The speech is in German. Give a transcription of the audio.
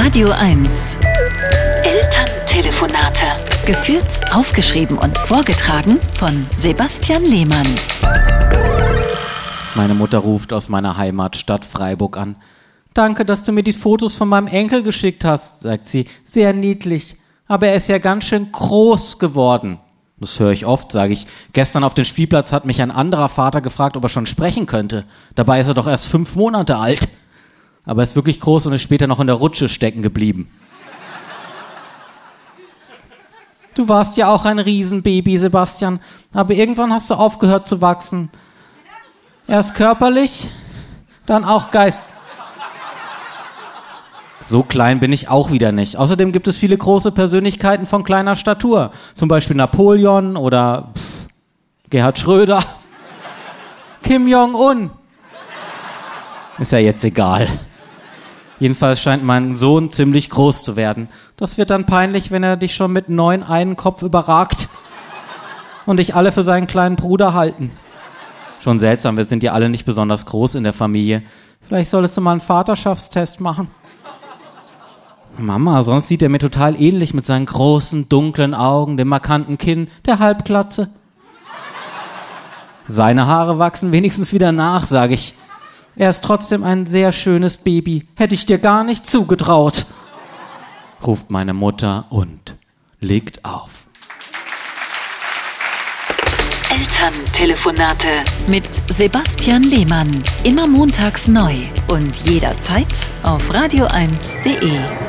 Radio 1. Elterntelefonate. Geführt, aufgeschrieben und vorgetragen von Sebastian Lehmann. Meine Mutter ruft aus meiner Heimatstadt Freiburg an. Danke, dass du mir die Fotos von meinem Enkel geschickt hast, sagt sie. Sehr niedlich. Aber er ist ja ganz schön groß geworden. Das höre ich oft, sage ich. Gestern auf dem Spielplatz hat mich ein anderer Vater gefragt, ob er schon sprechen könnte. Dabei ist er doch erst fünf Monate alt. Aber er ist wirklich groß und ist später noch in der Rutsche stecken geblieben. Du warst ja auch ein Riesenbaby, Sebastian. Aber irgendwann hast du aufgehört zu wachsen. Erst körperlich, dann auch geist. So klein bin ich auch wieder nicht. Außerdem gibt es viele große Persönlichkeiten von kleiner Statur. Zum Beispiel Napoleon oder pff, Gerhard Schröder. Kim Jong-un. Ist ja jetzt egal. Jedenfalls scheint mein Sohn ziemlich groß zu werden. Das wird dann peinlich, wenn er dich schon mit neun einen Kopf überragt und dich alle für seinen kleinen Bruder halten. Schon seltsam, wir sind ja alle nicht besonders groß in der Familie. Vielleicht solltest du mal einen Vaterschaftstest machen. Mama, sonst sieht er mir total ähnlich mit seinen großen, dunklen Augen, dem markanten Kinn, der Halbglatze. Seine Haare wachsen wenigstens wieder nach, sage ich. Er ist trotzdem ein sehr schönes Baby. Hätte ich dir gar nicht zugetraut. Ruft meine Mutter und legt auf. Elterntelefonate mit Sebastian Lehmann. Immer montags neu und jederzeit auf radio1.de.